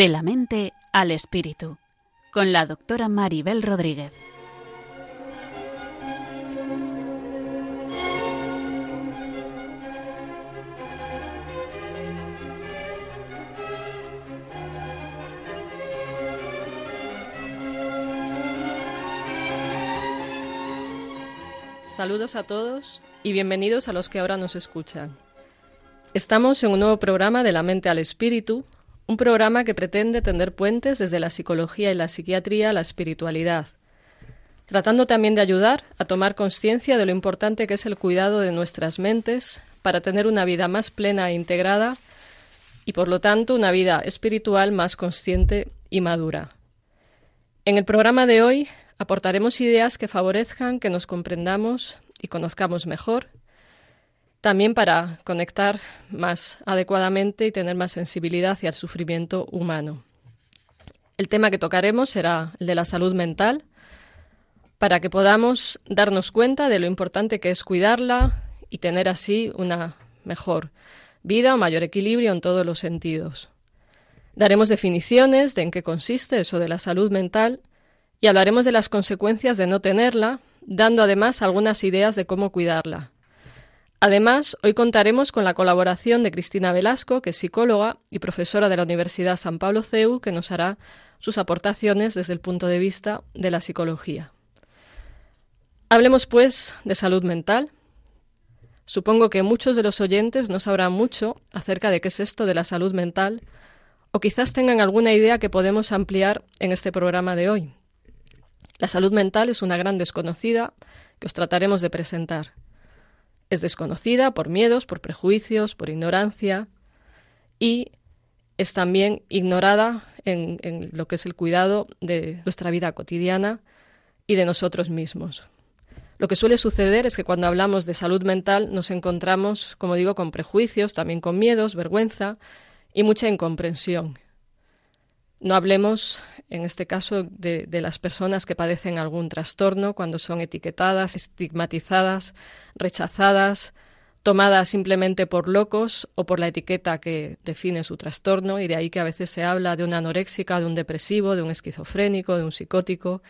De la mente al espíritu, con la doctora Maribel Rodríguez. Saludos a todos y bienvenidos a los que ahora nos escuchan. Estamos en un nuevo programa de la mente al espíritu, un programa que pretende tender puentes desde la psicología y la psiquiatría a la espiritualidad, tratando también de ayudar a tomar conciencia de lo importante que es el cuidado de nuestras mentes para tener una vida más plena e integrada y por lo tanto una vida espiritual más consciente y madura. En el programa de hoy Aportaremos ideas que favorezcan que nos comprendamos y conozcamos mejor, también para conectar más adecuadamente y tener más sensibilidad hacia el sufrimiento humano. El tema que tocaremos será el de la salud mental, para que podamos darnos cuenta de lo importante que es cuidarla y tener así una mejor vida o mayor equilibrio en todos los sentidos. Daremos definiciones de en qué consiste eso de la salud mental y hablaremos de las consecuencias de no tenerla, dando además algunas ideas de cómo cuidarla. Además, hoy contaremos con la colaboración de Cristina Velasco, que es psicóloga y profesora de la Universidad San Pablo CEU, que nos hará sus aportaciones desde el punto de vista de la psicología. Hablemos, pues, de salud mental. Supongo que muchos de los oyentes no sabrán mucho acerca de qué es esto de la salud mental, o quizás tengan alguna idea que podemos ampliar en este programa de hoy. La salud mental es una gran desconocida que os trataremos de presentar. Es desconocida por miedos, por prejuicios, por ignorancia y es también ignorada en, lo que es el cuidado de nuestra vida cotidiana y de nosotros mismos. Lo que suele suceder es que cuando hablamos de salud mental nos encontramos, como digo, con prejuicios, también con miedos, vergüenza y mucha incomprensión. No hablemos, en este caso, de, las personas que padecen algún trastorno cuando son etiquetadas, estigmatizadas, rechazadas, tomadas simplemente por locos o por la etiqueta que define su trastorno, y de ahí que a veces se habla de una anoréxica, de un depresivo, de un esquizofrénico, de un psicótico,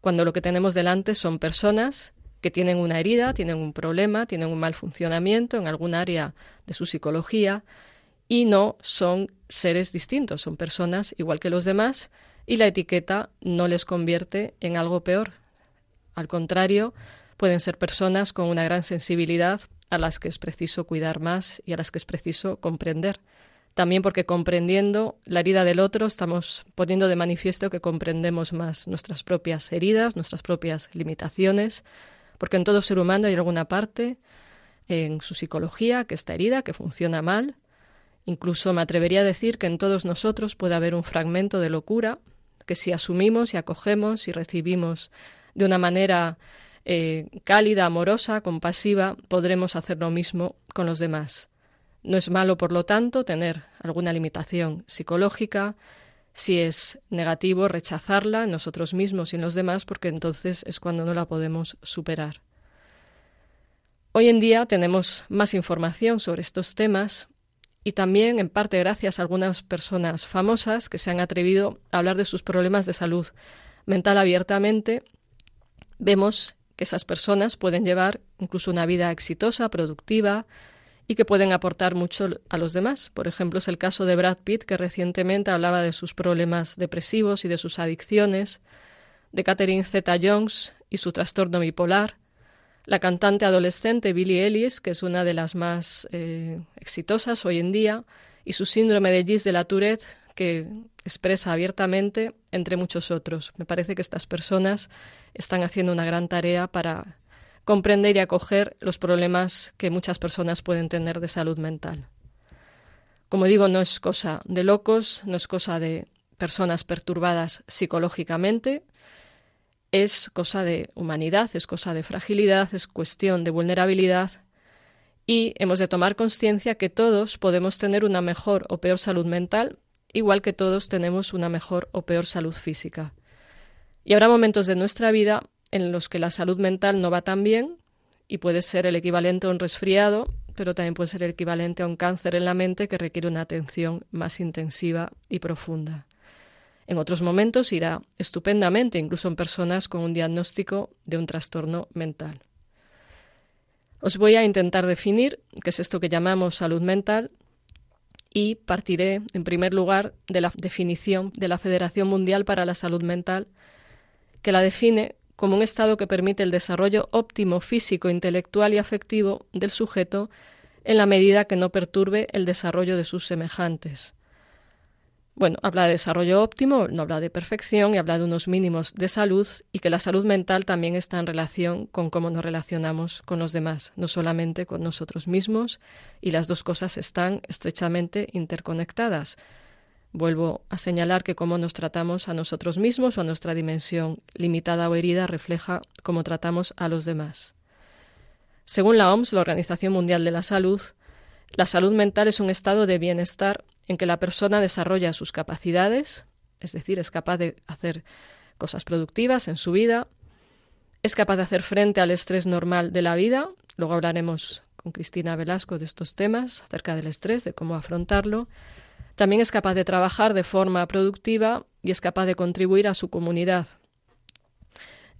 cuando lo que tenemos delante son personas que tienen una herida, tienen un problema, tienen un mal funcionamiento en algún área de su psicología y no son seres distintos, son personas igual que los demás y la etiqueta no les convierte en algo peor. Al contrario, pueden ser personas con una gran sensibilidad a las que es preciso cuidar más y a las que es preciso comprender. También porque comprendiendo la herida del otro estamos poniendo de manifiesto que comprendemos más nuestras propias heridas, nuestras propias limitaciones, porque en todo ser humano hay alguna parte en su psicología que está herida, que funciona mal, Incluso me atrevería a decir que en todos nosotros puede haber un fragmento de locura que si asumimos y acogemos y recibimos de una manera eh, cálida, amorosa, compasiva, podremos hacer lo mismo con los demás. No es malo, por lo tanto, tener alguna limitación psicológica, si es negativo, rechazarla en nosotros mismos y en los demás, porque entonces es cuando no la podemos superar. Hoy en día tenemos más información sobre estos temas y también en parte gracias a algunas personas famosas que se han atrevido a hablar de sus problemas de salud mental abiertamente, vemos que esas personas pueden llevar incluso una vida exitosa, productiva y que pueden aportar mucho a los demás. Por ejemplo, es el caso de Brad Pitt, que recientemente hablaba de sus problemas depresivos y de sus adicciones, de Catherine Zeta Jones y su trastorno bipolar, la cantante adolescente Billie Ellis, que es una de las más eh, exitosas hoy en día, y su síndrome de Gis de la Tourette, que expresa abiertamente, entre muchos otros. Me parece que estas personas están haciendo una gran tarea para comprender y acoger los problemas que muchas personas pueden tener de salud mental. Como digo, no es cosa de locos, no es cosa de personas perturbadas psicológicamente, es cosa de humanidad, es cosa de fragilidad, es cuestión de vulnerabilidad y hemos de tomar conciencia que todos podemos tener una mejor o peor salud mental, igual que todos tenemos una mejor o peor salud física. Y habrá momentos de nuestra vida en los que la salud mental no va tan bien y puede ser el equivalente a un resfriado, pero también puede ser el equivalente a un cáncer en la mente que requiere una atención más intensiva y profunda. En otros momentos irá estupendamente, incluso en personas con un diagnóstico de un trastorno mental. Os voy a intentar definir qué es esto que llamamos salud mental y partiré, en primer lugar, de la definición de la Federación Mundial para la Salud Mental, que la define como un estado que permite el desarrollo óptimo físico, intelectual y afectivo del sujeto en la medida que no perturbe el desarrollo de sus semejantes. Bueno, habla de desarrollo óptimo, no habla de perfección y habla de unos mínimos de salud y que la salud mental también está en relación con cómo nos relacionamos con los demás, no solamente con nosotros mismos, y las dos cosas están estrechamente interconectadas. Vuelvo a señalar que cómo nos tratamos a nosotros mismos o a nuestra dimensión limitada o herida refleja cómo tratamos a los demás. Según la OMS, la Organización Mundial de la Salud, la salud mental es un estado de bienestar en que la persona desarrolla sus capacidades, es decir, es capaz de hacer cosas productivas en su vida, es capaz de hacer frente al estrés normal de la vida, luego hablaremos con Cristina Velasco de estos temas acerca del estrés, de cómo afrontarlo, también es capaz de trabajar de forma productiva y es capaz de contribuir a su comunidad.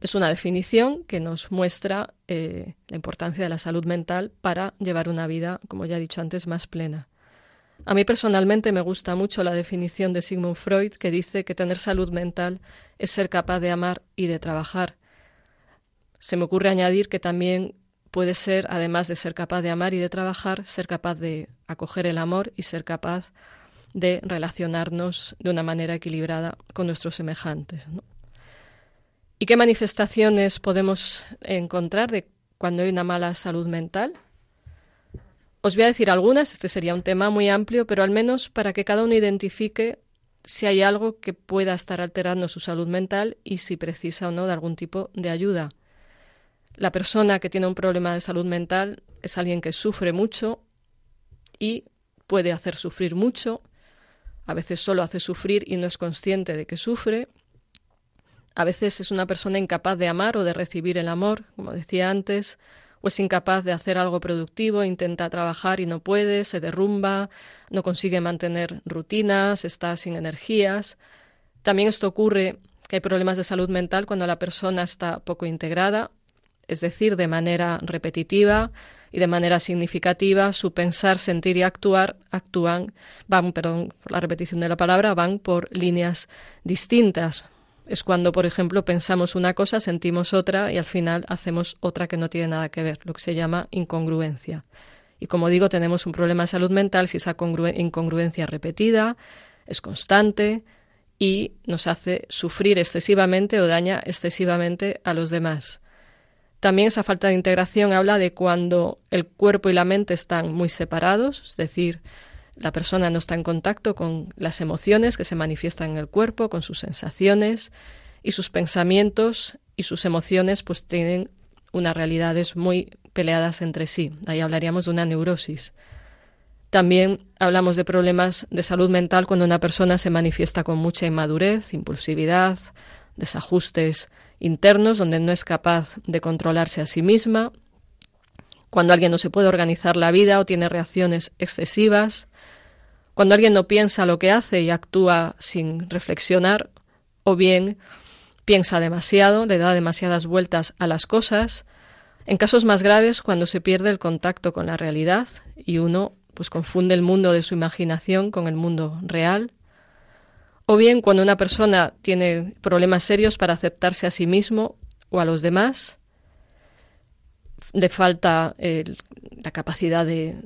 Es una definición que nos muestra eh, la importancia de la salud mental para llevar una vida, como ya he dicho antes, más plena. A mí personalmente me gusta mucho la definición de Sigmund Freud que dice que tener salud mental es ser capaz de amar y de trabajar. Se me ocurre añadir que también puede ser, además de ser capaz de amar y de trabajar, ser capaz de acoger el amor y ser capaz de relacionarnos de una manera equilibrada con nuestros semejantes. ¿Y qué manifestaciones podemos encontrar de cuando hay una mala salud mental? Os voy a decir algunas, este sería un tema muy amplio, pero al menos para que cada uno identifique si hay algo que pueda estar alterando su salud mental y si precisa o no de algún tipo de ayuda. La persona que tiene un problema de salud mental es alguien que sufre mucho y puede hacer sufrir mucho. A veces solo hace sufrir y no es consciente de que sufre. A veces es una persona incapaz de amar o de recibir el amor, como decía antes o es incapaz de hacer algo productivo, intenta trabajar y no puede, se derrumba, no consigue mantener rutinas, está sin energías. También esto ocurre que hay problemas de salud mental cuando la persona está poco integrada, es decir, de manera repetitiva y de manera significativa, su pensar, sentir y actuar actúan, van, perdón, la repetición de la palabra, van por líneas distintas, es cuando, por ejemplo, pensamos una cosa, sentimos otra y al final hacemos otra que no tiene nada que ver, lo que se llama incongruencia. Y como digo, tenemos un problema de salud mental si esa incongruencia repetida, es constante y nos hace sufrir excesivamente o daña excesivamente a los demás. También esa falta de integración habla de cuando el cuerpo y la mente están muy separados, es decir, la persona no está en contacto con las emociones que se manifiestan en el cuerpo, con sus sensaciones y sus pensamientos y sus emociones pues tienen unas realidades muy peleadas entre sí. Ahí hablaríamos de una neurosis. También hablamos de problemas de salud mental cuando una persona se manifiesta con mucha inmadurez, impulsividad, desajustes internos donde no es capaz de controlarse a sí misma, cuando alguien no se puede organizar la vida o tiene reacciones excesivas, cuando alguien no piensa lo que hace y actúa sin reflexionar, o bien piensa demasiado, le da demasiadas vueltas a las cosas, en casos más graves cuando se pierde el contacto con la realidad y uno pues confunde el mundo de su imaginación con el mundo real, o bien cuando una persona tiene problemas serios para aceptarse a sí mismo o a los demás, le falta la capacidad de,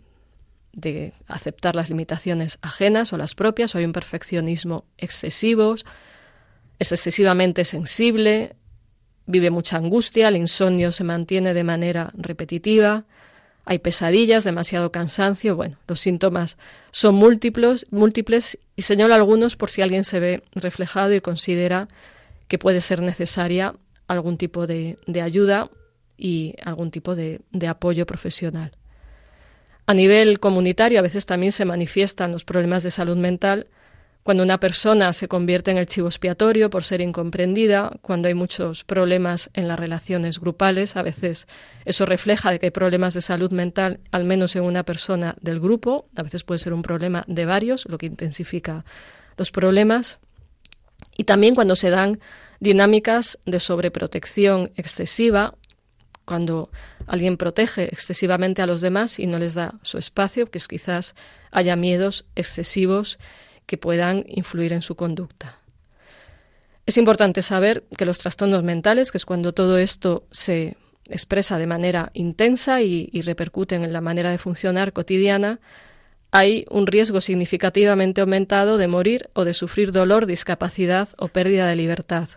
de aceptar las limitaciones ajenas o las propias, o hay un perfeccionismo excesivo, es excesivamente sensible, vive mucha angustia, el insomnio se mantiene de manera repetitiva, hay pesadillas, demasiado cansancio, bueno, los síntomas son múltiples, múltiples y señalo algunos por si alguien se ve reflejado y considera que puede ser necesaria algún tipo de, ayuda y algún tipo de apoyo profesional. A nivel comunitario a veces también se manifiestan los problemas de salud mental. Cuando una persona se convierte en el chivo expiatorio por ser incomprendida, cuando hay muchos problemas en las relaciones grupales, a veces eso refleja que hay problemas de salud mental, al menos en una persona del grupo, a veces puede ser un problema de varios, lo que intensifica los problemas, y también cuando se dan dinámicas de sobreprotección excesiva cuando alguien protege excesivamente a los demás y no les da su espacio, que es quizás haya miedos excesivos que puedan influir en su conducta. Es importante saber que los trastornos mentales, que es cuando todo esto se expresa de manera intensa y, y repercuten en la manera de funcionar cotidiana, hay un riesgo significativamente aumentado de morir o de sufrir dolor, discapacidad o pérdida de libertad.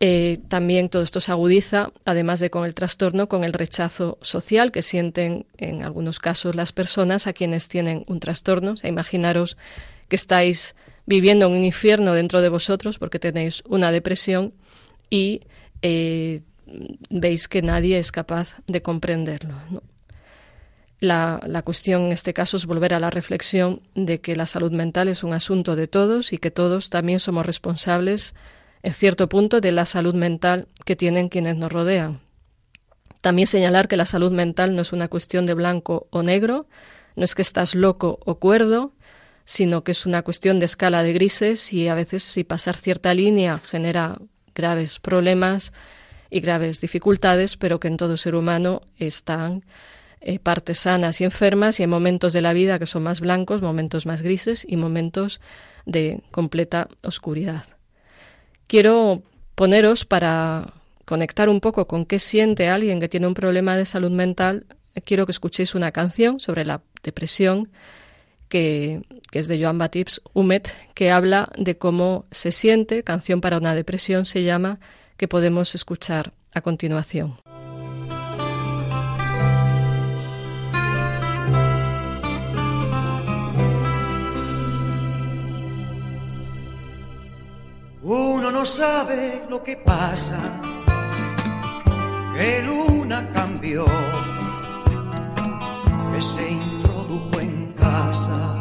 Eh, también todo esto se agudiza, además de con el trastorno, con el rechazo social que sienten en algunos casos las personas a quienes tienen un trastorno. imaginaros que estáis viviendo un infierno dentro de vosotros porque tenéis una depresión y eh, veis que nadie es capaz de comprenderlo. La, la, cuestión en este caso es volver a la reflexión de que la salud mental es un asunto de todos y que todos también somos responsables cierto punto de la salud mental que tienen quienes nos rodean. También señalar que la salud mental no es una cuestión de blanco o negro, no es que estás loco o cuerdo, sino que es una cuestión de escala de grises y a veces si pasar cierta línea genera graves problemas y graves dificultades, pero que en todo ser humano están eh, partes sanas y enfermas y hay momentos de la vida que son más blancos, momentos más grises y momentos de completa oscuridad. Quiero poneros para conectar un poco con qué siente alguien que tiene un problema de salud mental. Quiero que escuchéis una canción sobre la depresión que, es de Joan Baptiste Humet, que habla de cómo se siente, canción para una depresión se llama, que podemos escuchar a continuación. No sabe lo que pasa, que luna cambió, que se introdujo en casa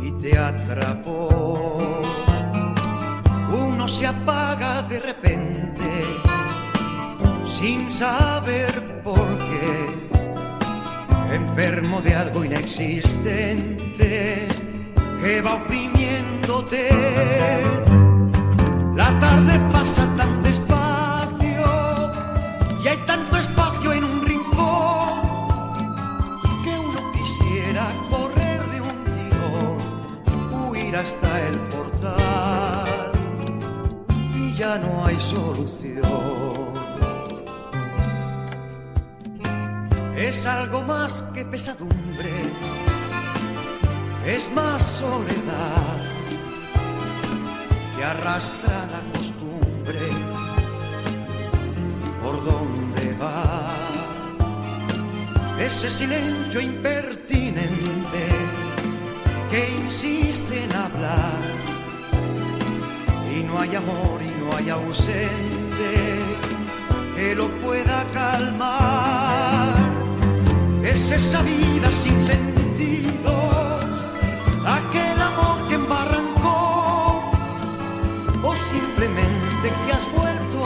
y te atrapó. Uno se apaga de repente sin saber por qué, enfermo de algo inexistente que va oprimiéndote. La tarde pasa tan despacio y hay tanto espacio en un rincón que uno quisiera correr de un tirón, huir hasta el portal y ya no hay solución. Es algo más que pesadumbre es más soledad arrastra la costumbre por donde va. Ese silencio impertinente que insiste en hablar y no hay amor y no hay ausente que lo pueda calmar. Es esa vida sin sentido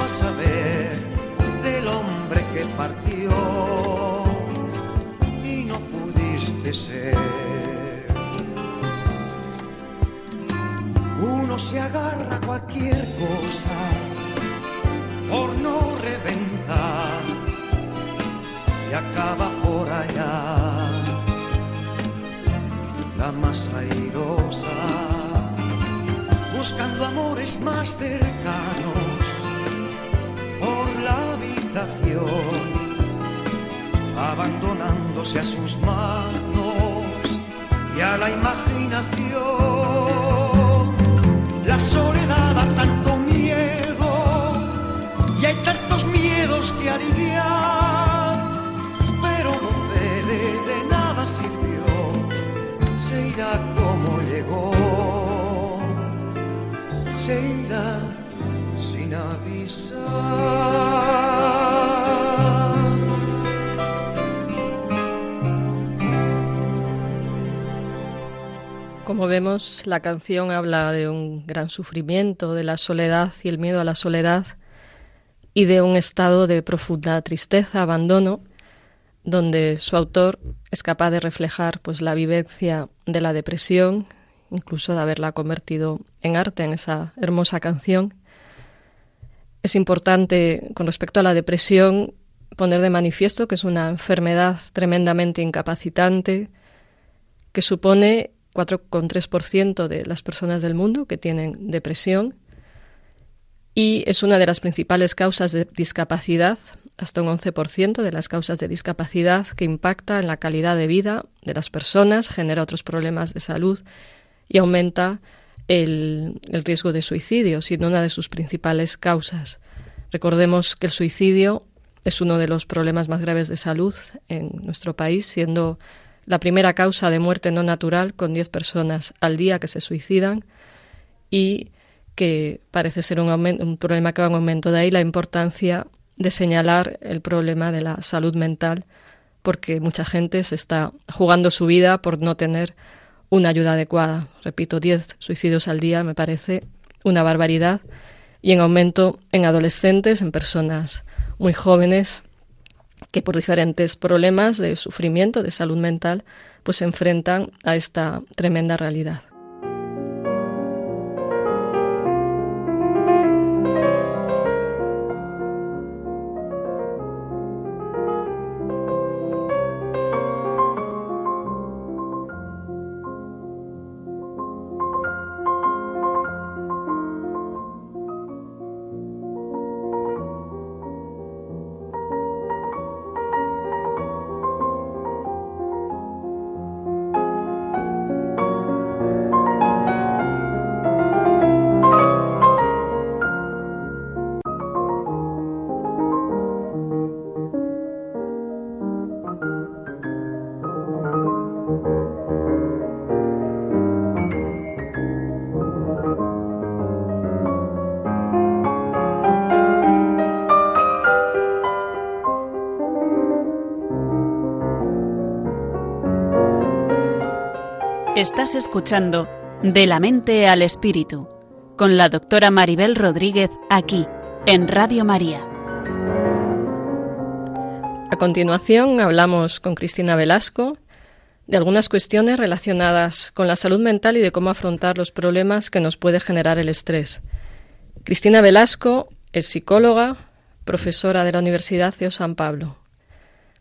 saber del hombre que partió y no pudiste ser. Uno se agarra a cualquier cosa por no reventar y acaba por allá la más airosa, buscando amores más cercanos abandonándose a sus manos y a la imaginación. La soledad da tanto miedo y hay tantos miedos que aliviar, pero no debe de nada sirvió se irá como llegó, se irá sin avisar. Como vemos, la canción habla de un gran sufrimiento, de la soledad y el miedo a la soledad, y de un estado de profunda tristeza, abandono, donde su autor es capaz de reflejar pues la vivencia de la depresión, incluso de haberla convertido en arte en esa hermosa canción. Es importante con respecto a la depresión poner de manifiesto que es una enfermedad tremendamente incapacitante que supone 4,3% de las personas del mundo que tienen depresión y es una de las principales causas de discapacidad, hasta un 11% de las causas de discapacidad que impacta en la calidad de vida de las personas, genera otros problemas de salud y aumenta el, el riesgo de suicidio, siendo una de sus principales causas. Recordemos que el suicidio es uno de los problemas más graves de salud en nuestro país, siendo la primera causa de muerte no natural con 10 personas al día que se suicidan y que parece ser un, un problema que va en aumento. De ahí la importancia de señalar el problema de la salud mental, porque mucha gente se está jugando su vida por no tener una ayuda adecuada. Repito, 10 suicidios al día me parece una barbaridad y en aumento en adolescentes, en personas muy jóvenes que por diferentes problemas de sufrimiento, de salud mental, pues se enfrentan a esta tremenda realidad. Estás escuchando De la mente al espíritu con la doctora Maribel Rodríguez aquí en Radio María. A continuación hablamos con Cristina Velasco de algunas cuestiones relacionadas con la salud mental y de cómo afrontar los problemas que nos puede generar el estrés. Cristina Velasco es psicóloga, profesora de la Universidad de San Pablo.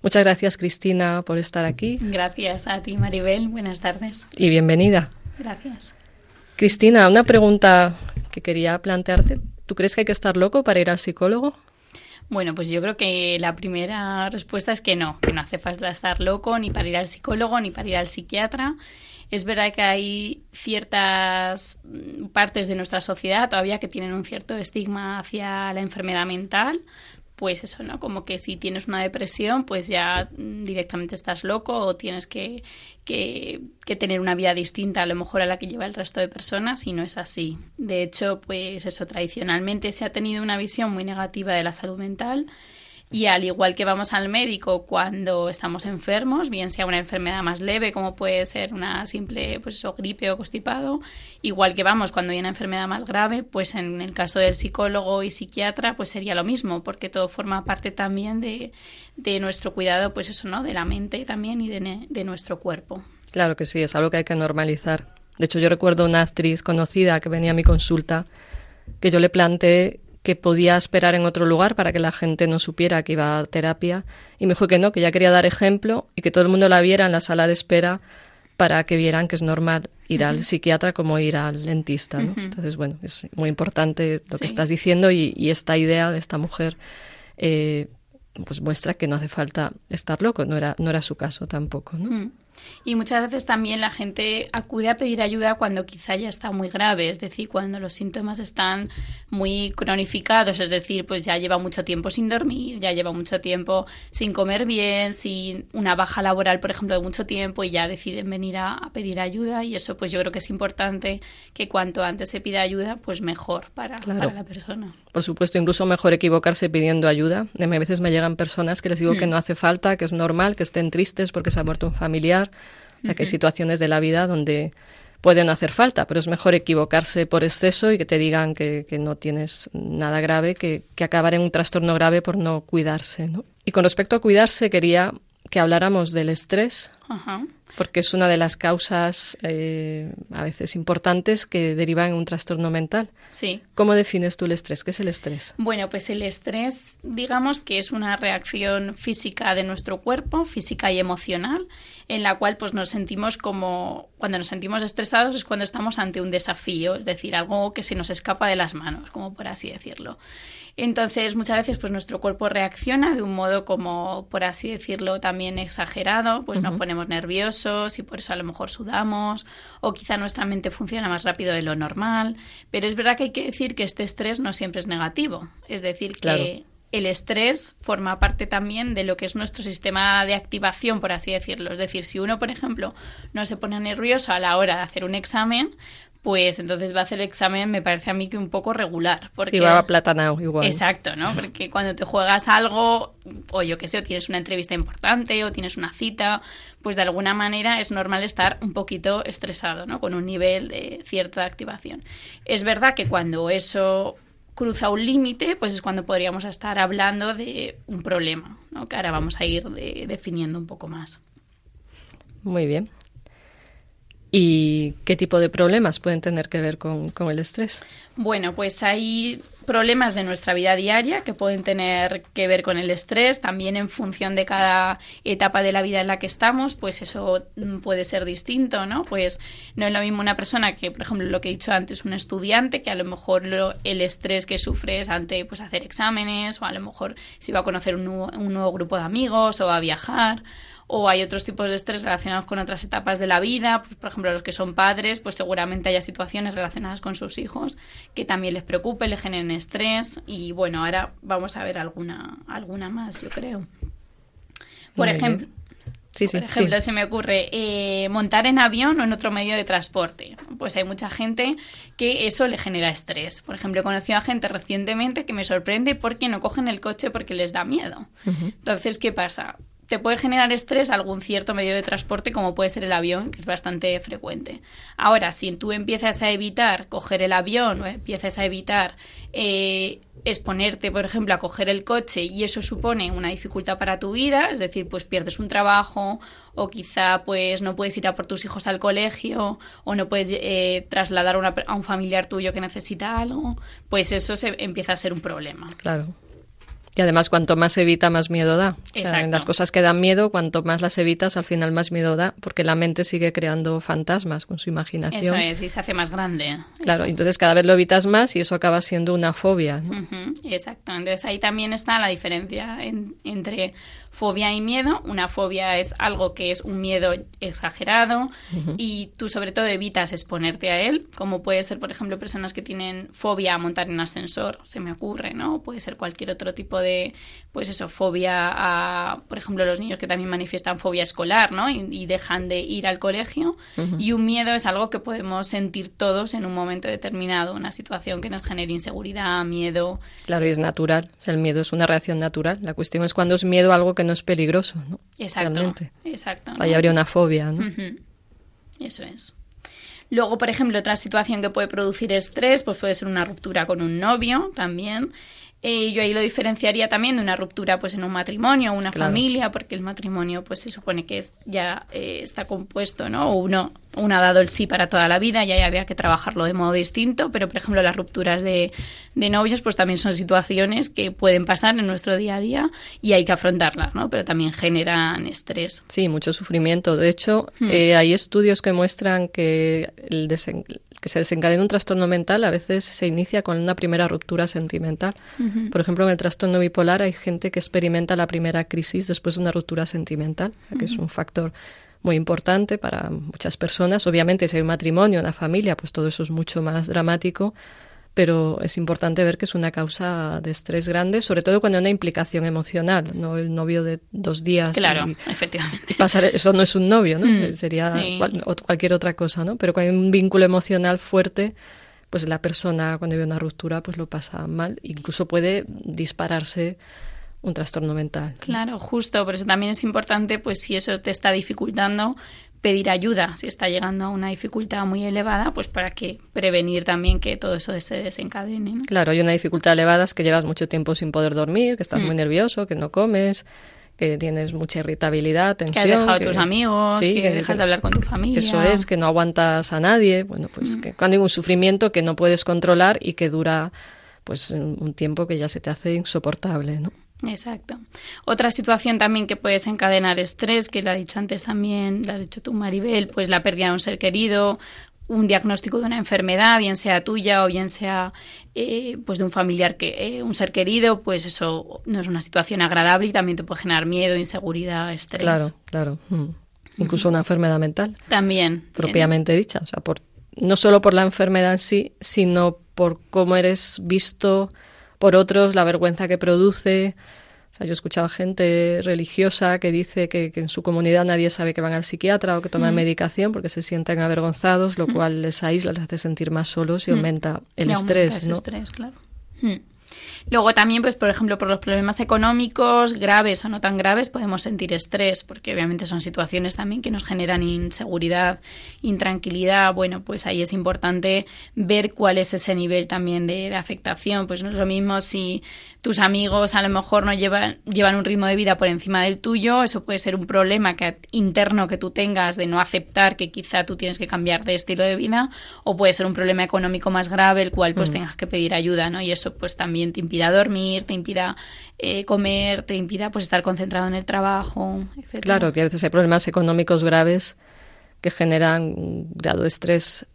Muchas gracias, Cristina, por estar aquí. Gracias a ti, Maribel. Buenas tardes. Y bienvenida. Gracias. Cristina, una pregunta que quería plantearte. ¿Tú crees que hay que estar loco para ir al psicólogo? Bueno, pues yo creo que la primera respuesta es que no, que no hace falta estar loco ni para ir al psicólogo ni para ir al psiquiatra. Es verdad que hay ciertas partes de nuestra sociedad todavía que tienen un cierto estigma hacia la enfermedad mental, pues eso, ¿no? Como que si tienes una depresión, pues ya directamente estás loco o tienes que, que, tener una vida distinta a lo mejor a la que lleva el resto de personas y no es así. De hecho, pues eso, tradicionalmente se ha tenido una visión muy negativa de la salud mental y al igual que vamos al médico cuando estamos enfermos, bien sea una enfermedad más leve, como puede ser una simple pues eso, gripe o constipado, igual que vamos cuando hay una enfermedad más grave, pues en el caso del psicólogo y psiquiatra, pues sería lo mismo, porque todo forma parte también de, de nuestro cuidado, pues eso, ¿no? De la mente también y de, de nuestro cuerpo. Claro que sí, es algo que hay que normalizar. De hecho, yo recuerdo una actriz conocida que venía a mi consulta que yo le planteé que podía esperar en otro lugar para que la gente no supiera que iba a terapia y me dijo que no, que ya quería dar ejemplo y que todo el mundo la viera en la sala de espera para que vieran que es normal ir al psiquiatra como ir al dentista. Entonces, bueno, es muy importante lo que estás diciendo y, esta idea de esta mujer eh, pues muestra que no hace falta estar loco, no era, no era su caso tampoco. ¿no? Y muchas veces también la gente acude a pedir ayuda cuando quizá ya está muy grave, es decir, cuando los síntomas están muy cronificados, es decir, pues ya lleva mucho tiempo sin dormir, ya lleva mucho tiempo sin comer bien, sin una baja laboral, por ejemplo, de mucho tiempo y ya deciden venir a, pedir ayuda y eso pues yo creo que es importante que cuanto antes se pida ayuda, pues mejor para, para la persona. Por supuesto, incluso mejor equivocarse pidiendo ayuda. A veces me llegan personas que les digo que mm. no hace falta, que es normal, que estén tristes porque se ha muerto un familiar o sea, que hay situaciones de la vida donde puede no hacer falta, pero es mejor equivocarse por exceso y que te digan que, no tienes nada grave que, que, acabar en un trastorno grave por no cuidarse. ¿no? Y con respecto a cuidarse, quería que habláramos del estrés, porque es una de las causas eh, a veces importantes que derivan en un trastorno mental. Sí. ¿Cómo defines tú el estrés? ¿Qué es el estrés? Bueno, pues el estrés, digamos que es una reacción física de nuestro cuerpo, física y emocional, en la cual pues nos sentimos como cuando nos sentimos estresados es cuando estamos ante un desafío, es decir, algo que se nos escapa de las manos, como por así decirlo. Entonces, muchas veces pues nuestro cuerpo reacciona de un modo como, por así decirlo, también exagerado, pues nos ponemos nerviosos y por eso a lo mejor sudamos, o quizá nuestra mente funciona más rápido de lo normal, pero es verdad que hay que decir que este estrés no siempre es negativo, es decir, que el estrés forma parte también de lo que es nuestro sistema de activación, por así decirlo. Es decir, si uno, por ejemplo, no se pone nervioso a la hora de hacer un examen, pues entonces va a hacer el examen, me parece a mí que un poco regular. Porque... Sí, va a platanao igual. Exacto, ¿no? Porque cuando te juegas algo, o yo qué sé, o tienes una entrevista importante, o tienes una cita, pues de alguna manera es normal estar un poquito estresado, ¿no? Con un nivel de cierta activación. Es verdad que cuando eso cruza un límite, pues es cuando podríamos estar hablando de un problema, ¿no? que ahora vamos a ir definiendo un poco más. Muy bien. ¿Y qué tipo de problemas pueden tener que ver con, el estrés? Bueno, pues hay problemas de nuestra vida diaria que pueden tener que ver con el estrés, también en función de cada etapa de la vida en la que estamos, pues eso puede ser distinto, ¿no? Pues no es lo mismo una persona que, por ejemplo, lo que he dicho antes, un estudiante, que a lo mejor el estrés que sufre es ante pues, hacer exámenes, o a lo mejor si va a conocer un nuevo grupo de amigos, o va a viajar, o hay otros tipos de estrés relacionados con otras etapas de la vida, pues, por ejemplo los que son padres, pues seguramente haya situaciones relacionadas con sus hijos que también les preocupe, les generen estrés y bueno, ahora vamos a ver alguna, alguna más, yo creo. Por ejemplo, por ejemplo, se me ocurre eh, montar en avión o en otro medio de transporte. Pues hay mucha gente que eso le genera estrés. Por ejemplo, he conocido a gente recientemente que me sorprende porque no cogen el coche porque les da miedo. Entonces, ¿qué pasa? Te puede generar estrés algún cierto medio de transporte como puede ser el avión, que es bastante frecuente. Ahora, si tú empiezas a evitar coger el avión o empiezas a evitar eh, exponerte, por ejemplo, a coger el coche y eso supone una dificultad para tu vida, es decir, pues pierdes un trabajo o quizá pues no puedes ir a por tus hijos al colegio o no puedes eh, trasladar a un familiar tuyo que necesita algo, pues eso se empieza a ser un problema. Claro. Y además, cuanto más evita, más miedo da. en las cosas que dan miedo, cuanto más las evitas, al final más miedo da, porque la mente sigue creando fantasmas con su imaginación. Eso es, y se hace más grande. Claro, entonces cada vez lo evitas más y eso acaba siendo una fobia. Exacto, entonces ahí también está la diferencia entre fobia y miedo. Una fobia es algo que es un miedo exagerado y tú sobre todo evitas exponerte a él, como puede ser, por ejemplo, personas que tienen fobia a montar en ascensor, se me ocurre, ¿no? Puede ser cualquier otro tipo de, pues eso, fobia a, por ejemplo, los niños que también manifiestan fobia escolar, ¿no? Y, dejan de ir al colegio. Y un miedo es algo que podemos sentir todos en un momento determinado, una situación que nos genere inseguridad, miedo. Claro, y es natural. el miedo es una reacción natural. La cuestión es cuando es miedo a algo que no es peligroso, ¿no? Exacto. Exacto. Ahí habría una fobia, ¿no? Eso es. Luego, por ejemplo, otra situación que puede producir estrés, pues puede ser una ruptura con un novio también. Eh, yo ahí lo diferenciaría también de una ruptura pues en un matrimonio o una familia, porque el matrimonio pues se supone que es, ya eh, está compuesto, ¿no? O uno, uno ha dado el sí para toda la vida y ahí había que trabajarlo de modo distinto, pero por ejemplo las rupturas de, de novios pues también son situaciones que pueden pasar en nuestro día a día y hay que afrontarlas, ¿no? Pero también generan estrés. Sí, mucho sufrimiento. De hecho, hmm. eh, hay estudios que muestran que el, que se desencadena un trastorno mental a veces se inicia con una primera ruptura sentimental. Por ejemplo, en el trastorno bipolar hay gente que experimenta la primera crisis después de una ruptura sentimental, que es un factor muy importante para muchas personas. Obviamente, si hay un matrimonio, una familia, pues todo eso es mucho más dramático, pero es importante ver que es una causa de estrés grande, sobre todo cuando hay una implicación emocional, no el novio de dos días. Claro, efectivamente. pasar, eso no es un novio, ¿no? Mm, Sería cualquier otra cosa, ¿no? Pero cuando hay un vínculo emocional fuerte, pues la persona cuando vive una ruptura pues lo pasa mal, incluso puede dispararse un trastorno mental. Claro, justo, por eso también es importante, pues si eso te está dificultando, pedir ayuda si está llegando a una dificultad muy elevada, pues para que prevenir también que todo eso se desencadene. Claro, hay una dificultad elevada es que llevas mucho tiempo sin poder dormir, que estás muy mm. nervioso, que no comes, que tienes mucha irritabilidad, tensión. Que has dejado a tus amigos, que, dejas de hablar con tu familia. Eso es, que no aguantas a nadie. Bueno, pues mm. que cuando hay un sufrimiento que no puedes controlar y que dura pues un tiempo que ya se te hace insoportable, ¿no? Exacto. Otra situación también que puede desencadenar estrés, que lo ha dicho antes también, lo has dicho tú, Maribel, pues la pérdida de un ser querido, un diagnóstico de una enfermedad, bien sea tuya o bien sea eh, pues de un familiar que eh, un ser querido, pues eso no es una situación agradable y también te puede generar miedo, inseguridad, estrés. Claro, claro. Mm. Incluso una enfermedad mental. También. Propiamente dicha, o sea, por, no solo por la enfermedad en sí, sino por cómo eres visto por otros, la vergüenza que produce. O sea, yo he escuchado gente religiosa que dice que, en su comunidad nadie sabe que van al psiquiatra o que toman mm. medicación porque se sienten avergonzados, lo mm. cual les aísla, les hace sentir más solos y mm. aumenta el estrés. ¿no? estrés, claro. Luego también, pues por ejemplo, por los problemas económicos graves o no tan graves podemos sentir estrés, porque obviamente son situaciones también que nos generan inseguridad, intranquilidad. Bueno, pues ahí es importante ver cuál es ese nivel también de, de afectación. Pues no es lo mismo si tus amigos a lo mejor no llevan, llevan un ritmo de vida por encima del tuyo, eso puede ser un problema que, interno que tú tengas de no aceptar que quizá tú tienes que cambiar de estilo de vida, o puede ser un problema económico más grave, el cual pues mm. tengas que pedir ayuda, ¿no? Y eso pues también te impida dormir, te impida eh, comer, te impida pues estar concentrado en el trabajo, etc. Claro, que a veces hay problemas económicos graves que generan un grado de estrés.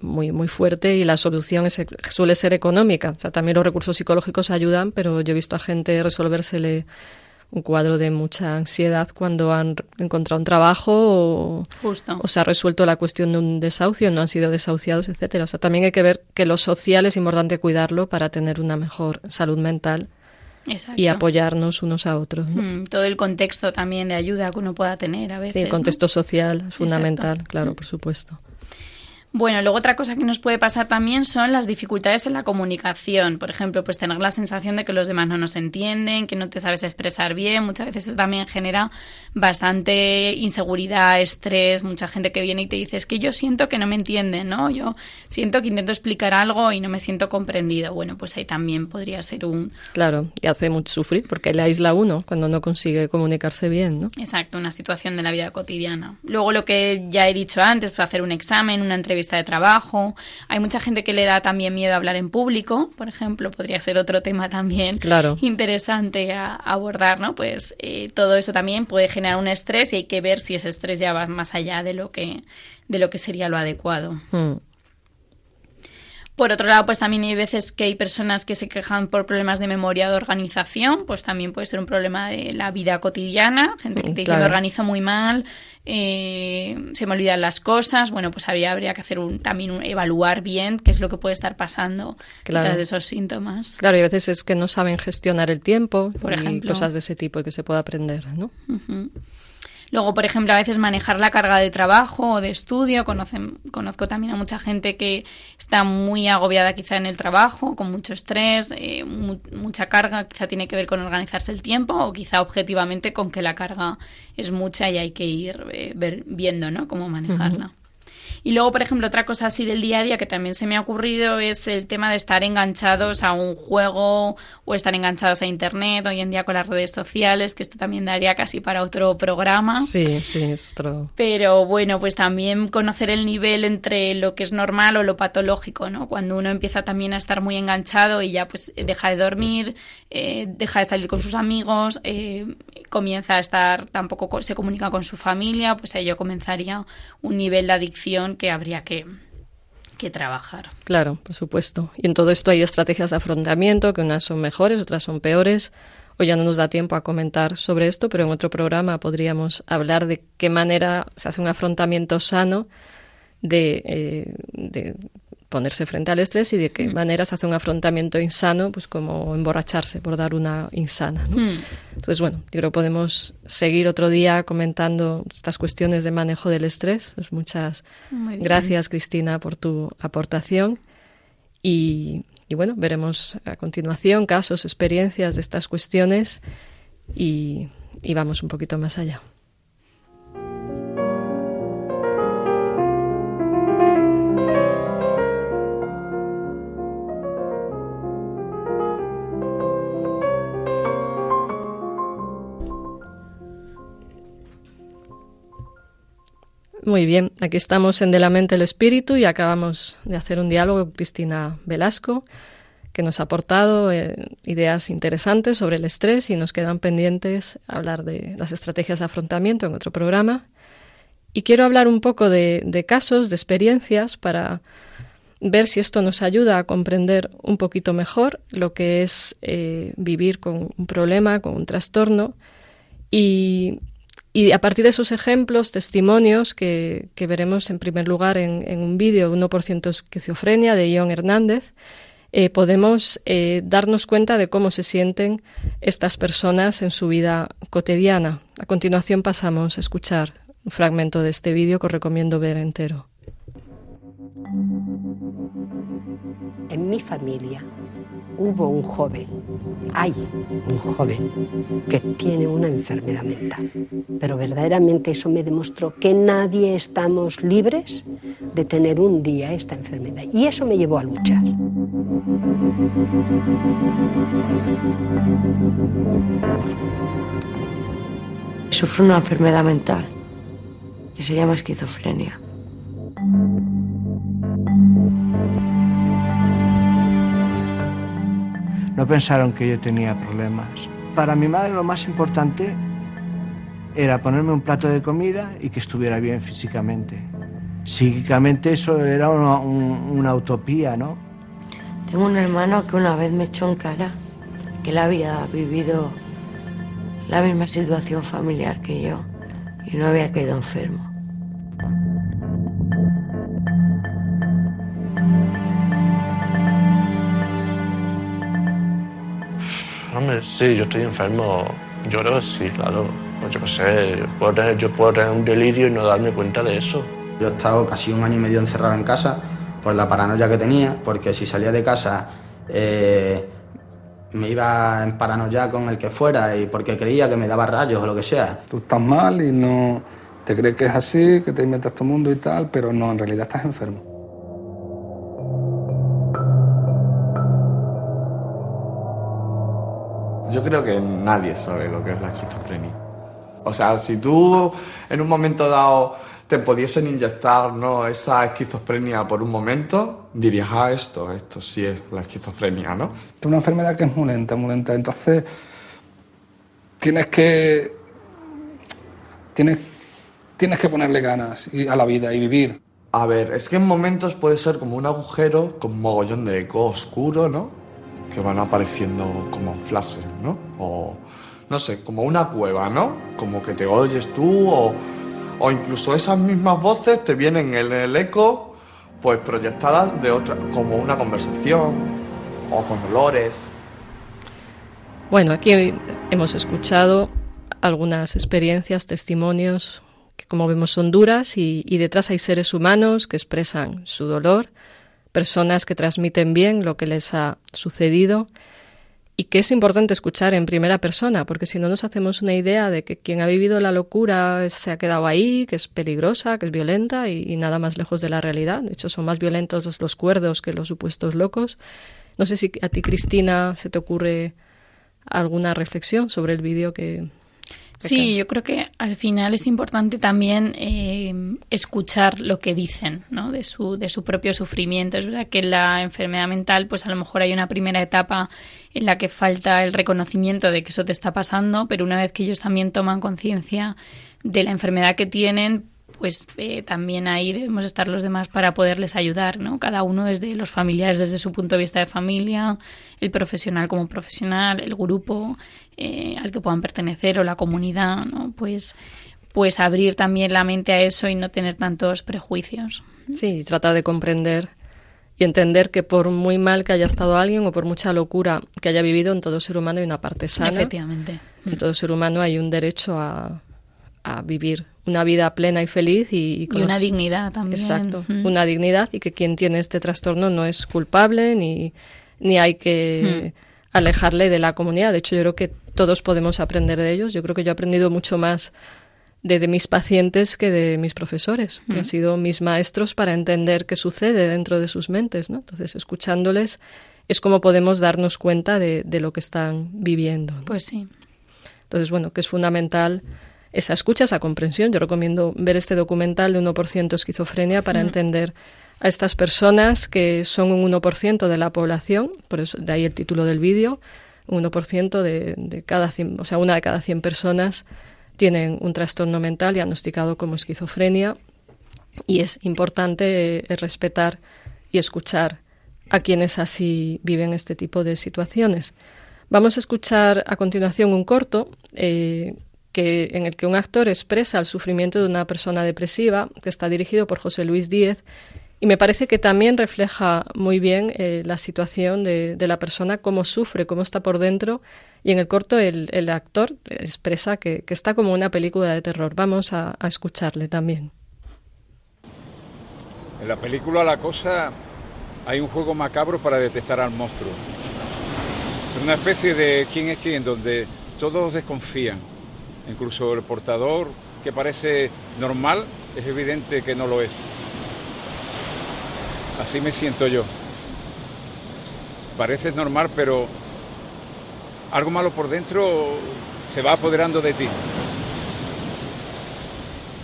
Muy, muy fuerte y la solución es, suele ser económica. O sea, también los recursos psicológicos ayudan, pero yo he visto a gente resolvérsele un cuadro de mucha ansiedad cuando han encontrado un trabajo o, o, se ha resuelto la cuestión de un desahucio, no han sido desahuciados, etcétera. O sea, también hay que ver que lo social es importante cuidarlo para tener una mejor salud mental y apoyarnos unos a otros. Mm, todo el contexto también de ayuda que uno pueda tener a veces. Sí, el contexto social es fundamental, claro, por supuesto. Bueno, luego otra cosa que nos puede pasar también son las dificultades en la comunicación. Por ejemplo, pues tener la sensación de que los demás no nos entienden, que no te sabes expresar bien. Muchas veces eso también genera bastante inseguridad, estrés. Mucha gente que viene y te dice, es que yo siento que no me entienden, ¿no? Yo siento que intento explicar algo y no me siento comprendido. Bueno, pues ahí también podría ser un... Claro, y hace mucho sufrir porque le aísla uno cuando no consigue comunicarse bien, ¿no? Exacto, una situación de la vida cotidiana. Luego lo que ya he dicho antes, pues hacer un examen, una entrevista de trabajo. Hay mucha gente que le da también miedo a hablar en público, por ejemplo, podría ser otro tema también interesante a, abordar, ¿no? Pues eh, todo eso también puede generar un estrés y hay que ver si ese estrés ya va más allá de lo que, de lo que sería lo adecuado. Hmm. Por otro lado, pues también hay veces que hay personas que se quejan por problemas de memoria de organización, pues también puede ser un problema de la vida cotidiana, gente que te dice me organizo muy mal, eh, se me olvidan las cosas, bueno, pues habría, habría que hacer un, también evaluar bien qué es lo que puede estar pasando detrás de esos síntomas. Claro, y a veces es que no saben gestionar el tiempo, por ejemplo. Cosas de ese tipo y que se pueda aprender, ¿no? Luego, por ejemplo, a veces manejar la carga de trabajo o de estudio. conozco también a mucha gente que está muy agobiada quizá en el trabajo, con mucho estrés, eh, mucha carga, quizá tiene que ver con organizarse el tiempo o quizá objetivamente con que la carga es mucha y hay que ir eh, viendo ¿no? cómo manejarla. Y luego, por ejemplo, otra cosa así del día a día que también se me ha ocurrido es el tema de estar enganchados a un juego o estar enganchados a Internet hoy en día con las redes sociales, que esto también daría casi para otro programa. Sí, sí, es otro. Pero bueno, pues también conocer el nivel entre lo que es normal o lo patológico, ¿no? Cuando uno empieza también a estar muy enganchado y ya pues deja de dormir, eh, deja de salir con sus amigos, eh, comienza a estar, tampoco se comunica con su familia, pues ahí yo comenzaría un nivel de adicción que habría que, que trabajar. Claro, por supuesto. Y en todo esto hay estrategias de afrontamiento, que unas son mejores, otras son peores. Hoy ya no nos da tiempo a comentar sobre esto, pero en otro programa podríamos hablar de qué manera se hace un afrontamiento sano de, eh, de ponerse frente al estrés y de qué mm. maneras hace un afrontamiento insano, pues como emborracharse, por dar una insana. ¿no? Mm. Entonces, bueno, yo creo que podemos seguir otro día comentando estas cuestiones de manejo del estrés. Pues muchas gracias, Cristina, por tu aportación. Y, y, bueno, veremos a continuación casos, experiencias de estas cuestiones y, y vamos un poquito más allá. Muy bien, aquí estamos en De la mente el espíritu y acabamos de hacer un diálogo con Cristina Velasco, que nos ha aportado eh, ideas interesantes sobre el estrés y nos quedan pendientes hablar de las estrategias de afrontamiento en otro programa. Y quiero hablar un poco de, casos, de experiencias, para ver si esto nos ayuda a comprender un poquito mejor lo que es eh, vivir con un problema, con un trastorno y, a partir de esos ejemplos, testimonios que, veremos en primer lugar en, un vídeo 1% esquizofrenia de Ion Hernández, eh, podemos eh, darnos cuenta de cómo se sienten estas personas en su vida cotidiana. A continuación pasamos a escuchar un fragmento de este vídeo que os recomiendo ver entero. En mi familia hubo un joven, hay un joven que tiene una enfermedad mental. Pero verdaderamente eso me demostró que nadie estamos libres de tener un día esta enfermedad. Y eso me llevó a luchar. Sufro una enfermedad mental que se llama esquizofrenia. No pensaron que yo tenía problemas. Para mi madre lo más importante era ponerme un plato de comida y que estuviera bien físicamente. Psíquicamente eso era una, una utopía, ¿no? Tengo un hermano que una vez me echó en cara que él había vivido la misma situación familiar que yo y no había quedado enfermo. Hombre, sí, yo estoy enfermo. Yo creo que sí, claro. Pues yo qué sé, puedo tener, yo puedo tener un delirio y no darme cuenta de eso. Yo he estado casi un año y medio encerrado en casa por la paranoia que tenía, porque si salía de casa eh, me iba en paranoia con el que fuera y porque creía que me daba rayos o lo que sea. Tú estás mal y no te crees que es así, que te inventas tu mundo y tal, pero no, en realidad estás enfermo. Yo creo que nadie sabe lo que es la esquizofrenia. O sea, si tú en un momento dado te pudiesen inyectar ¿no? esa esquizofrenia por un momento, dirías, ah, esto, esto sí es la esquizofrenia, ¿no? Es una enfermedad que es muy lenta, muy lenta. Entonces, tienes que. Tienes, tienes que ponerle ganas a la vida y vivir. A ver, es que en momentos puede ser como un agujero con mogollón de eco oscuro, ¿no? Que van apareciendo como flashes, ¿no? O, no sé, como una cueva, ¿no? Como que te oyes tú o o incluso esas mismas voces te vienen en el eco, pues proyectadas de otra, como una conversación o con olores. Bueno, aquí hemos escuchado algunas experiencias, testimonios que como vemos son duras y, y detrás hay seres humanos que expresan su dolor, personas que transmiten bien lo que les ha sucedido y que es importante escuchar en primera persona, porque si no nos hacemos una idea de que quien ha vivido la locura se ha quedado ahí, que es peligrosa, que es violenta y, nada más lejos de la realidad. De hecho, son más violentos los, cuerdos que los supuestos locos. No sé si a ti, Cristina, se te ocurre alguna reflexión sobre el vídeo que, Sí, yo creo que al final es importante también eh, escuchar lo que dicen, ¿no? De su, de su propio sufrimiento. Es verdad que en la enfermedad mental, pues a lo mejor hay una primera etapa en la que falta el reconocimiento de que eso te está pasando, pero una vez que ellos también toman conciencia de la enfermedad que tienen, pues eh, también ahí debemos estar los demás para poderles ayudar, ¿no? Cada uno desde los familiares, desde su punto de vista de familia, el profesional como profesional, el grupo eh, al que puedan pertenecer o la comunidad, ¿no? Pues, pues abrir también la mente a eso y no tener tantos prejuicios. Sí, tratar de comprender y entender que por muy mal que haya estado alguien o por mucha locura que haya vivido, en todo ser humano hay una parte sana. Efectivamente. En todo ser humano hay un derecho a, a vivir una vida plena y feliz y, con una dignidad también. Exacto, una dignidad y que quien tiene este trastorno no es culpable ni, ni hay que alejarle de la comunidad. De hecho, yo creo que todos podemos aprender de ellos. Yo creo que yo he aprendido mucho más de, mis pacientes que de mis profesores. Han sido mis maestros para entender qué sucede dentro de sus mentes. ¿no? Entonces, escuchándoles es como podemos darnos cuenta de, lo que están viviendo. Pues sí. Entonces, bueno, que es fundamental esa escucha, esa comprensión. Yo recomiendo ver este documental de 1% esquizofrenia para entender a estas personas que son un 1% de la población, por eso de ahí el título del vídeo, un 1% de, de cada 100, o sea, una de cada 100 personas tienen un trastorno mental diagnosticado como esquizofrenia y es importante eh, respetar y escuchar a quienes así viven este tipo de situaciones. Vamos a escuchar a continuación un corto eh, que, en el que un actor expresa el sufrimiento de una persona depresiva, que está dirigido por José Luis Díez, y me parece que también refleja muy bien eh, la situación de, la persona, cómo sufre, cómo está por dentro. Y en el corto el, actor expresa que, está como una película de terror. Vamos a, a escucharle también. En la película La Cosa hay un juego macabro para detectar al monstruo. Es una especie de quién es quién, donde todos desconfían. Incluso el portador, que parece normal, es evidente que no lo es. Así me siento yo. Parece normal, pero algo malo por dentro se va apoderando de ti.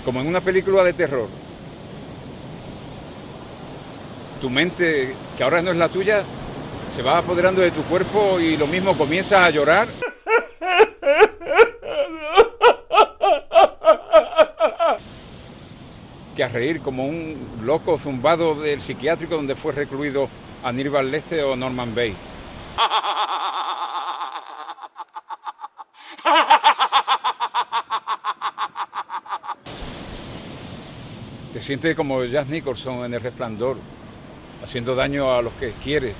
Como en una película de terror. Tu mente, que ahora no es la tuya, se va apoderando de tu cuerpo y lo mismo comienzas a llorar. Que a reír como un loco zumbado del psiquiátrico donde fue recluido Aníbal Leste o Norman Bay. Te sientes como Jack Nicholson en El Resplandor, haciendo daño a los que quieres,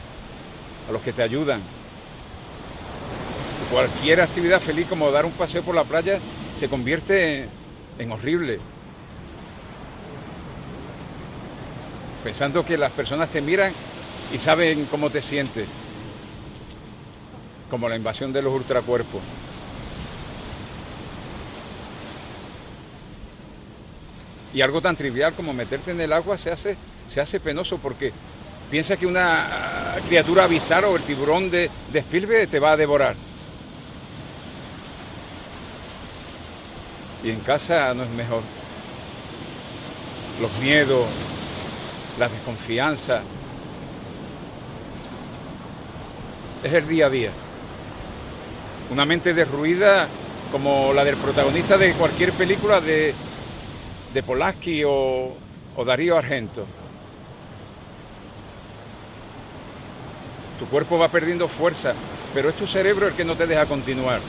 a los que te ayudan. Cualquier actividad feliz como dar un paseo por la playa se convierte en horrible. Pensando que las personas te miran y saben cómo te sientes, como la invasión de los ultracuerpos. Y algo tan trivial como meterte en el agua se hace, se hace penoso porque piensa que una criatura bizarra o el tiburón de, de Spielberg te va a devorar. Y en casa no es mejor. Los miedos, la desconfianza. Es el día a día. Una mente derruida como la del protagonista de cualquier película de, de Polaski o, o Darío Argento. Tu cuerpo va perdiendo fuerza, pero es tu cerebro el que no te deja continuar.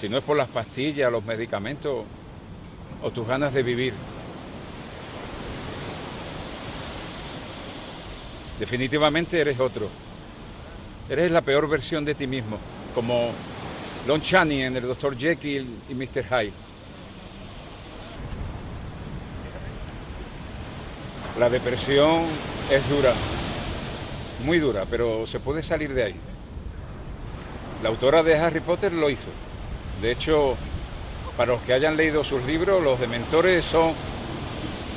Si no es por las pastillas, los medicamentos o tus ganas de vivir. Definitivamente eres otro. Eres la peor versión de ti mismo, como Lon Chaney en el Dr. Jekyll y Mr. Hyde. La depresión es dura, muy dura, pero se puede salir de ahí. La autora de Harry Potter lo hizo. De hecho, para los que hayan leído sus libros, los dementores son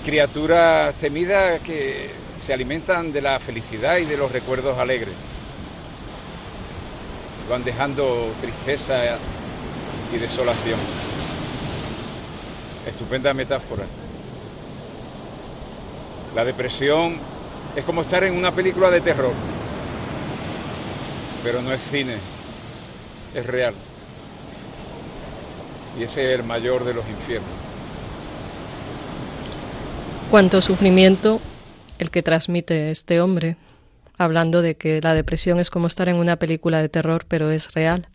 criaturas temidas que se alimentan de la felicidad y de los recuerdos alegres. Van dejando tristeza y desolación. Estupenda metáfora. La depresión es como estar en una película de terror, pero no es cine, es real. Y ese es el mayor de los infiernos. Cuánto sufrimiento el que transmite este hombre, hablando de que la depresión es como estar en una película de terror, pero es real.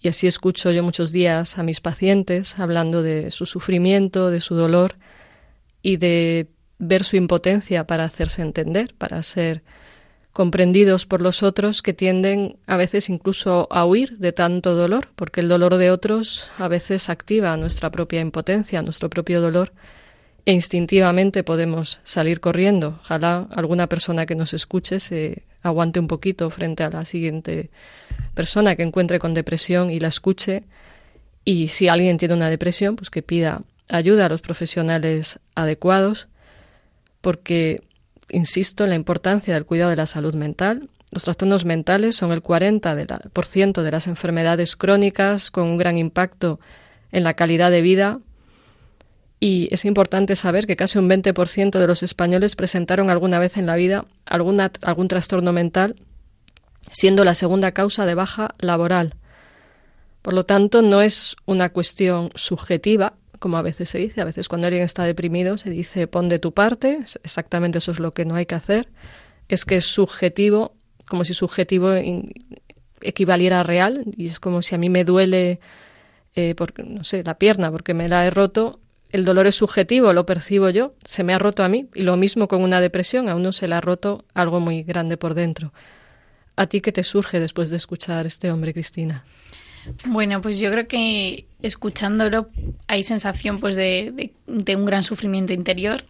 Y así escucho yo muchos días a mis pacientes hablando de su sufrimiento, de su dolor y de ver su impotencia para hacerse entender, para ser comprendidos por los otros que tienden a veces incluso a huir de tanto dolor, porque el dolor de otros a veces activa nuestra propia impotencia, nuestro propio dolor, e instintivamente podemos salir corriendo. Ojalá alguna persona que nos escuche se aguante un poquito frente a la siguiente persona que encuentre con depresión y la escuche. Y si alguien tiene una depresión, pues que pida ayuda a los profesionales adecuados, porque insisto en la importancia del cuidado de la salud mental. Los trastornos mentales son el 40% de, de las enfermedades crónicas con un gran impacto en la calidad de vida. Y es importante saber que casi un 20% de los españoles presentaron alguna vez en la vida alguna, algún trastorno mental, siendo la segunda causa de baja laboral. Por lo tanto, no es una cuestión subjetiva, como a veces se dice. A veces cuando alguien está deprimido se dice pon de tu parte, exactamente eso es lo que no hay que hacer. Es que es subjetivo, como si subjetivo equivaliera a real, y es como si a mí me duele, eh, porque, no sé, la pierna porque me la he roto, el dolor es subjetivo, lo percibo yo, se me ha roto a mí, y lo mismo con una depresión, a uno se le ha roto algo muy grande por dentro. ¿A ti qué te surge después de escuchar este hombre, Cristina? Bueno, pues yo creo que escuchándolo hay sensación pues de, de, un gran sufrimiento interior,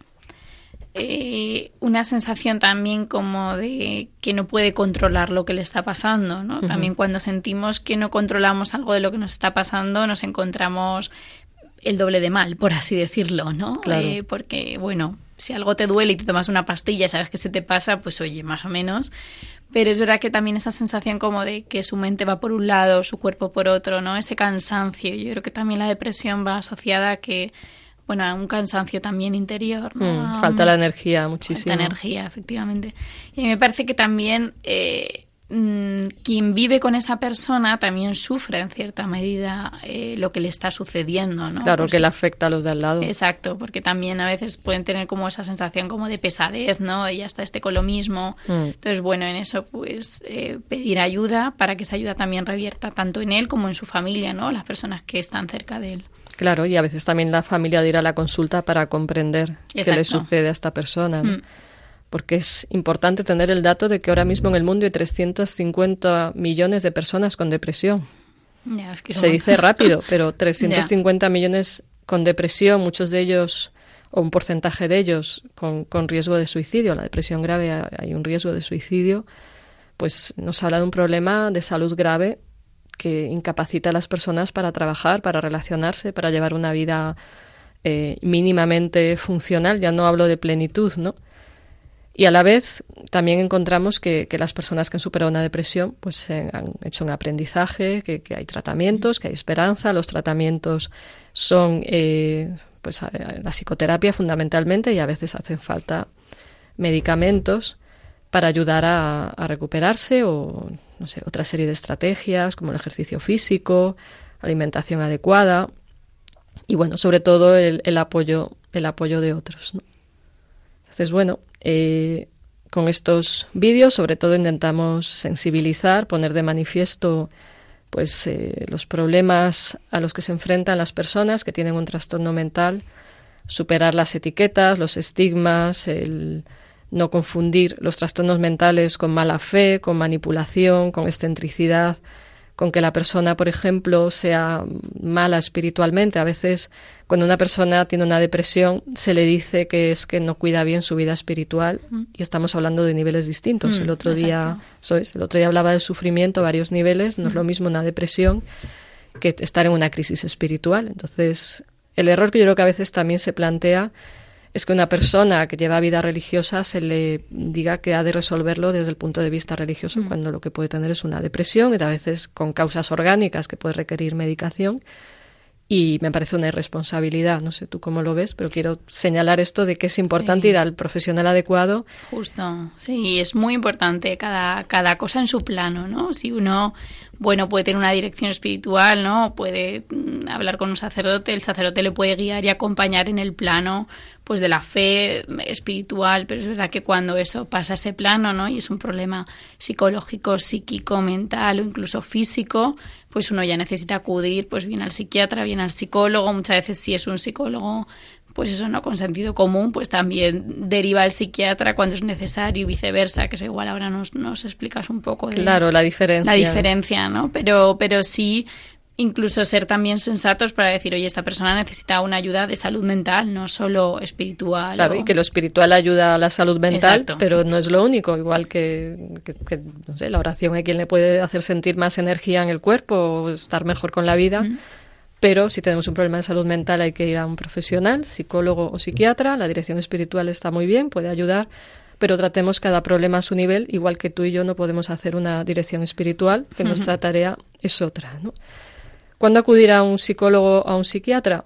eh, una sensación también como de que no puede controlar lo que le está pasando, ¿no? También cuando sentimos que no controlamos algo de lo que nos está pasando, nos encontramos el doble de mal, por así decirlo, ¿no? Claro. Eh, porque, bueno, si algo te duele y te tomas una pastilla y sabes que se te pasa, pues oye, más o menos. Pero es verdad que también esa sensación como de que su mente va por un lado, su cuerpo por otro, ¿no? Ese cansancio. Yo creo que también la depresión va asociada a que, bueno, a un cansancio también interior, ¿no? Mm, falta la energía muchísimo. Falta energía, efectivamente. Y me parece que también eh, Mm, quien vive con esa persona también sufre en cierta medida eh, lo que le está sucediendo, ¿no? Claro, que le afecta a los de al lado. Exacto, porque también a veces pueden tener como esa sensación como de pesadez, ¿no? De ya está este con lo mismo. Mm. Entonces, bueno, en eso pues eh, pedir ayuda para que esa ayuda también revierta tanto en él como en su familia, ¿no? Las personas que están cerca de él. Claro, y a veces también la familia de ir a la consulta para comprender qué le sucede a esta persona. ¿no? Mm porque es importante tener el dato de que ahora mismo en el mundo hay 350 millones de personas con depresión. Se dice rápido, pero 350 millones con depresión, muchos de ellos, o un porcentaje de ellos, con, con riesgo de suicidio. La depresión grave hay un riesgo de suicidio. Pues nos habla de un problema de salud grave que incapacita a las personas para trabajar, para relacionarse, para llevar una vida eh, mínimamente funcional. Ya no hablo de plenitud, ¿no? Y a la vez también encontramos que, las personas que han superado una depresión pues han hecho un aprendizaje, que, hay tratamientos, que hay esperanza. Los tratamientos son eh, pues la psicoterapia fundamentalmente y a veces hacen falta medicamentos para ayudar a, recuperarse o no sé, otra serie de estrategias como el ejercicio físico, alimentación adecuada y bueno, sobre todo el, el apoyo, el apoyo de otros. ¿no? Entonces, bueno, eh, con estos vídeos, sobre todo, intentamos sensibilizar, poner de manifiesto pues eh, los problemas a los que se enfrentan las personas que tienen un trastorno mental, superar las etiquetas, los estigmas, el no confundir los trastornos mentales con mala fe, con manipulación, con excentricidad, con que la persona, por ejemplo, sea mala espiritualmente. A veces, cuando una persona tiene una depresión, se le dice que es que no cuida bien su vida espiritual y estamos hablando de niveles distintos. Mm, el otro día, el otro día hablaba del sufrimiento, varios niveles. No es lo mismo una depresión que estar en una crisis espiritual. Entonces, el error que yo creo que a veces también se plantea es que una persona que lleva vida religiosa se le diga que ha de resolverlo desde el punto de vista religioso, Mm. cuando lo que puede tener es una depresión y a veces con causas orgánicas que puede requerir medicación. Y me parece una irresponsabilidad, no sé tú cómo lo ves, pero quiero señalar esto de que es importante Sí. ir al profesional adecuado. Justo, sí, es muy importante cada, cada cosa en su plano, ¿no? Si uno, bueno, puede tener una dirección espiritual, ¿no? Puede mm, hablar con un sacerdote, el sacerdote le puede guiar y acompañar en el plano, pues, de la fe espiritual, pero es verdad que cuando eso pasa a ese plano, ¿no? Y es un problema psicológico, psíquico, mental o incluso físico, pues uno ya necesita acudir, pues, bien al psiquiatra, bien al psicólogo, muchas veces si es un psicólogo pues eso no con sentido común, pues también deriva al psiquiatra cuando es necesario y viceversa, que eso igual ahora nos, nos explicas un poco de Claro, la diferencia. la diferencia, ¿no? Pero, pero sí incluso ser también sensatos para decir, oye, esta persona necesita una ayuda de salud mental, no solo espiritual. Claro, o- y que lo espiritual ayuda a la salud mental, Exacto. pero no es lo único. Igual que, que- que, no sé, la oración hay quien le puede hacer sentir más energía en el cuerpo o estar mejor con la vida. Pero si tenemos un problema de salud mental hay que ir a un profesional, psicólogo o psiquiatra. La dirección espiritual está muy bien, puede ayudar, pero tratemos cada problema a su nivel, igual que tú y yo no podemos hacer una dirección espiritual, que nuestra tarea es otra. ¿no? ¿Cuándo acudir a un psicólogo o a un psiquiatra?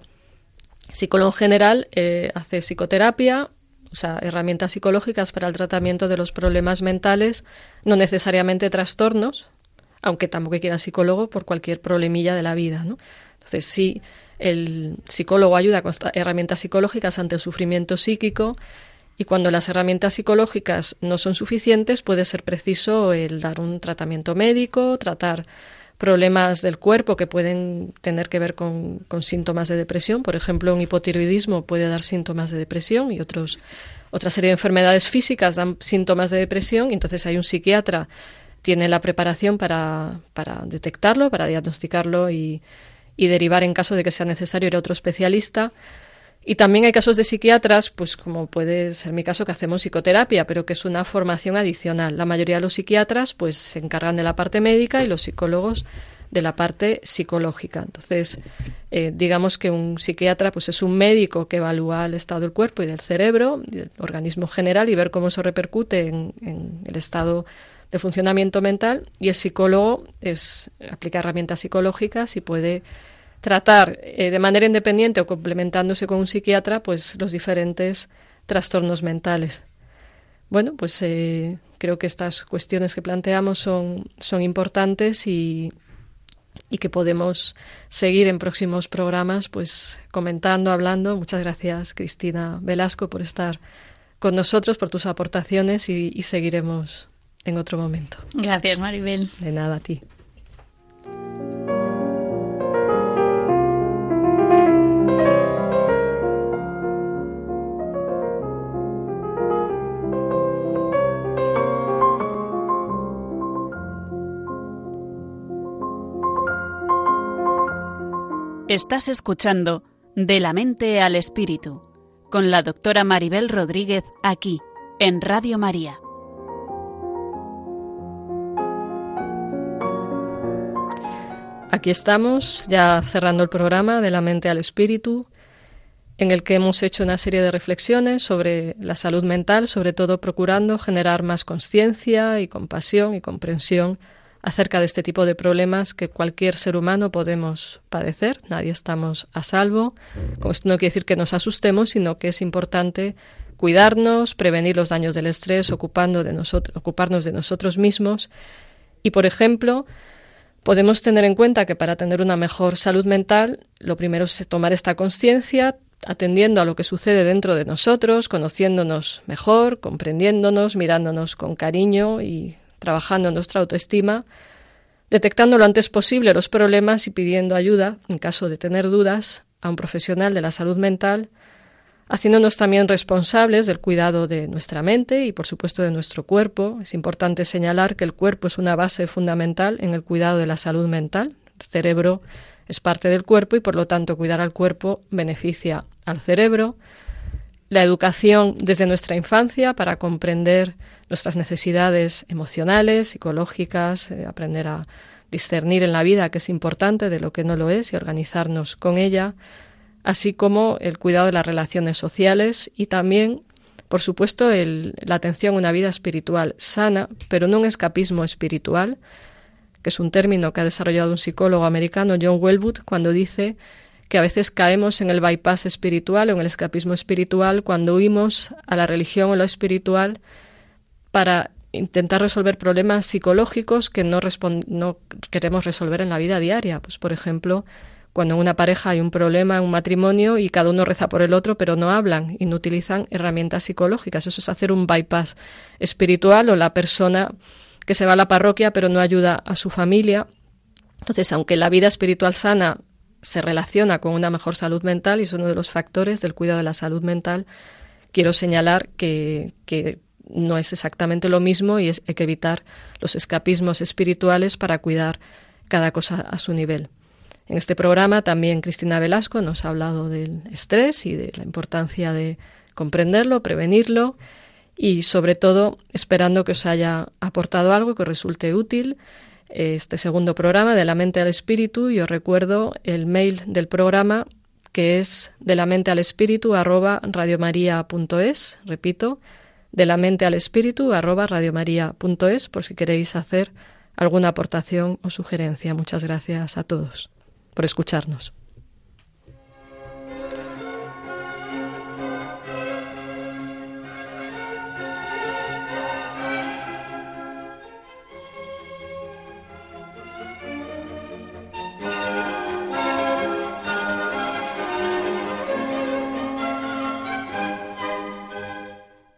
psicólogo general eh, hace psicoterapia, usa herramientas psicológicas para el tratamiento de los problemas mentales, no necesariamente trastornos, aunque tampoco quiera psicólogo por cualquier problemilla de la vida. ¿no? Entonces, sí, el psicólogo ayuda con herramientas psicológicas ante el sufrimiento psíquico y cuando las herramientas psicológicas no son suficientes puede ser preciso el dar un tratamiento médico, tratar problemas del cuerpo que pueden tener que ver con, síntomas de depresión. Por ejemplo, un hipotiroidismo puede dar síntomas de depresión y otros, otra serie de enfermedades físicas dan síntomas de depresión. Entonces hay un psiquiatra tiene la preparación para, para detectarlo, para diagnosticarlo y, y derivar en caso de que sea necesario ir a otro especialista. Y también hay casos de psiquiatras, pues como puede ser mi caso, que hacemos psicoterapia, pero que es una formación adicional. La mayoría de los psiquiatras pues se encargan de la parte médica y los psicólogos de la parte psicológica. Entonces, eh, digamos que un psiquiatra pues es un médico que evalúa el estado del cuerpo y del cerebro, del organismo general y ver cómo eso repercute en, en el estado de funcionamiento mental y el psicólogo es aplica herramientas psicológicas y puede tratar eh, de manera independiente o complementándose con un psiquiatra pues los diferentes trastornos mentales. Bueno, pues eh, creo que estas cuestiones que planteamos son, son importantes y, y que podemos seguir en próximos programas pues comentando, hablando. Muchas gracias Cristina Velasco por estar con nosotros, por tus aportaciones y, y seguiremos en otro momento. Gracias Maribel. De nada a ti. Estás escuchando De la mente al espíritu con la doctora Maribel Rodríguez aquí en Radio María. Aquí estamos, ya cerrando el programa de la mente al espíritu, en el que hemos hecho una serie de reflexiones sobre la salud mental, sobre todo procurando generar más conciencia y compasión y comprensión acerca de este tipo de problemas que cualquier ser humano podemos padecer. Nadie estamos a salvo. esto no quiere decir que nos asustemos, sino que es importante cuidarnos, prevenir los daños del estrés, ocupando de ocuparnos de nosotros mismos. Y, por ejemplo, podemos tener en cuenta que para tener una mejor salud mental, lo primero es tomar esta conciencia, atendiendo a lo que sucede dentro de nosotros, conociéndonos mejor, comprendiéndonos, mirándonos con cariño y trabajando en nuestra autoestima, detectando lo antes posible los problemas y pidiendo ayuda, en caso de tener dudas, a un profesional de la salud mental, haciéndonos también responsables del cuidado de nuestra mente y, por supuesto, de nuestro cuerpo. Es importante señalar que el cuerpo es una base fundamental en el cuidado de la salud mental. El cerebro es parte del cuerpo y, por lo tanto, cuidar al cuerpo beneficia al cerebro. La educación desde nuestra infancia para comprender nuestras necesidades emocionales, psicológicas, eh, aprender a discernir en la vida que es importante de lo que no lo es y organizarnos con ella, así como el cuidado de las relaciones sociales y también, por supuesto, la atención a una vida espiritual sana, pero no un escapismo espiritual, que es un término que ha desarrollado un psicólogo americano, John Wellwood, cuando dice que a veces caemos en el bypass espiritual o en el escapismo espiritual cuando huimos a la religión o lo espiritual para intentar resolver problemas psicológicos que no, queremos resolver en la vida diaria. Pues, por ejemplo, cuando en una pareja hay un problema, en un matrimonio, y cada uno reza por el otro, pero no hablan y no utilizan herramientas psicológicas. Eso es hacer un bypass espiritual o la persona que se va a la parroquia pero no ayuda a su familia. Entonces, aunque la vida espiritual sana se relaciona con una mejor salud mental y es uno de los factores del cuidado de la salud mental, quiero señalar que, que no es exactamente lo mismo y es, hay que evitar los escapismos espirituales para cuidar cada cosa a su nivel. En este programa también Cristina Velasco nos ha hablado del estrés y de la importancia de comprenderlo, prevenirlo y sobre todo esperando que os haya aportado algo que resulte útil este segundo programa de la mente al espíritu y os recuerdo el mail del programa que es de la mente al espíritu arroba radiomaria.es, repito, de la mente al espíritu arroba radiomaria.es por si queréis hacer alguna aportación o sugerencia. Muchas gracias a todos. por escucharnos.